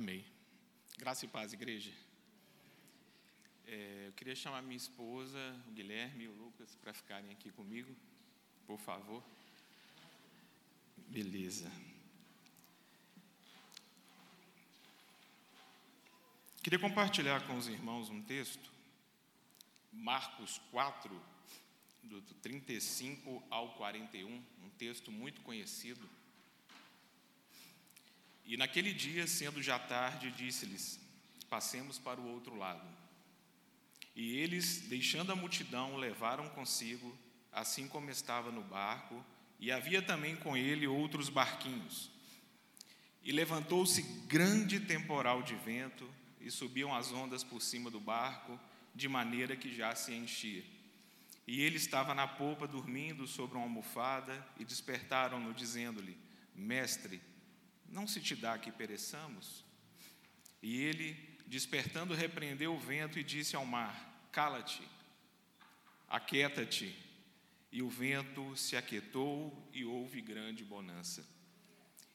Amém. Graça e paz, igreja. É, eu queria chamar minha esposa, o Guilherme e o Lucas, para ficarem aqui comigo, por favor. Beleza. Queria compartilhar com os irmãos um texto, Marcos 4, do 35 ao 41, um texto muito conhecido. E naquele dia, sendo já tarde, disse-lhes: Passemos para o outro lado. E eles, deixando a multidão, levaram consigo, assim como estava no barco, e havia também com ele outros barquinhos. E levantou-se grande temporal de vento, e subiam as ondas por cima do barco, de maneira que já se enchia. E ele estava na polpa dormindo sobre uma almofada, e despertaram-no, dizendo-lhe: Mestre, não se te dá que pereçamos? E ele, despertando, repreendeu o vento e disse ao mar: Cala-te, aquieta-te. E o vento se aquietou e houve grande bonança.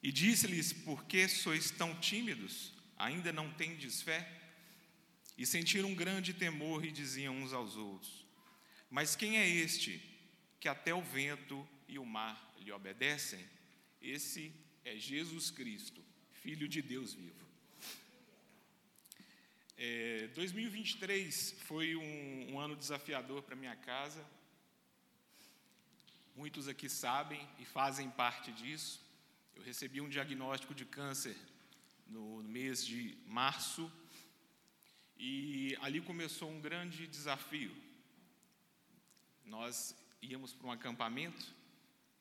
E disse-lhes: Por que sois tão tímidos? Ainda não tendes fé? E sentiram um grande temor e diziam uns aos outros: Mas quem é este que até o vento e o mar lhe obedecem? Esse é Jesus Cristo, Filho de Deus vivo. É, 2023 foi um, um ano desafiador para minha casa. Muitos aqui sabem e fazem parte disso. Eu recebi um diagnóstico de câncer no mês de março, e ali começou um grande desafio. Nós íamos para um acampamento,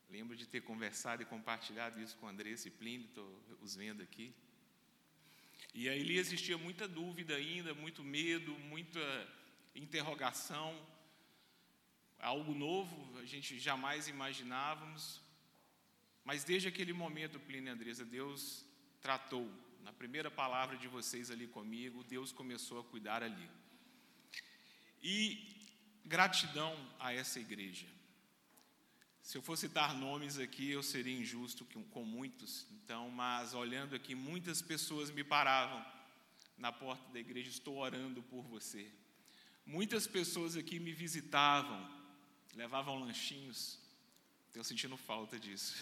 lembro de ter conversado e compartilhado isso com Andressa e Plínio, estou os vendo aqui. E aí existia muita dúvida ainda, muito medo, muita interrogação, algo novo, a gente jamais imaginávamos. Mas desde aquele momento, Plínio e Andressa, Deus tratou na primeira palavra de vocês ali comigo, Deus começou a cuidar ali. E gratidão a essa igreja. Se eu for citar nomes aqui, eu seria injusto com muitos, então, mas olhando aqui, muitas pessoas me paravam na porta da igreja, estou orando por você. Muitas pessoas aqui me visitavam, levavam lanchinhos, estou sentindo falta disso.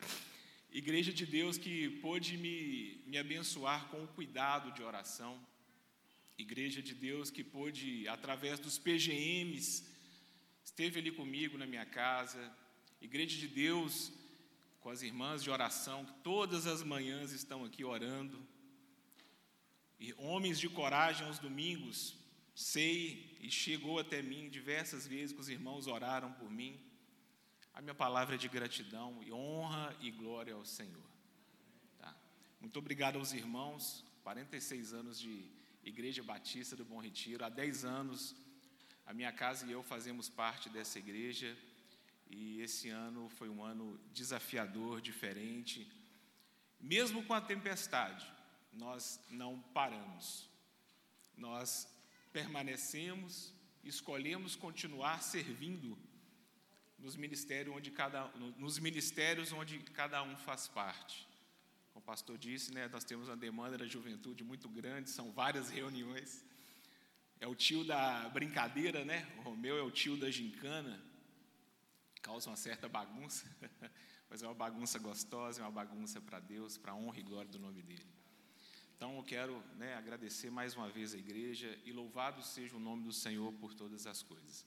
Igreja de Deus que pôde me, me abençoar com o cuidado de oração. Igreja de Deus que pôde, através dos PGMs, esteve ali comigo na minha casa. Igreja de Deus com as irmãs de oração, que todas as manhãs estão aqui orando. E homens de coragem aos domingos, sei e chegou até mim diversas vezes que os irmãos oraram por mim. A minha palavra é de gratidão e honra e glória ao Senhor. Tá? Muito obrigado aos irmãos, 46 anos de Igreja Batista do Bom Retiro. Há 10 anos, a minha casa e eu fazemos parte dessa igreja. E esse ano foi um ano desafiador, diferente. Mesmo com a tempestade, nós não paramos. Nós permanecemos, escolhemos continuar servindo nos ministérios onde cada, nos ministérios onde cada um faz parte. Como o pastor disse, né, nós temos uma demanda da juventude muito grande, são várias reuniões. É o tio da brincadeira, né? O Romeu é o tio da gincana. Causa uma certa bagunça, mas é uma bagunça gostosa, é uma bagunça para Deus, para a honra e glória do nome dele. Então eu quero né, agradecer mais uma vez a igreja e louvado seja o nome do Senhor por todas as coisas.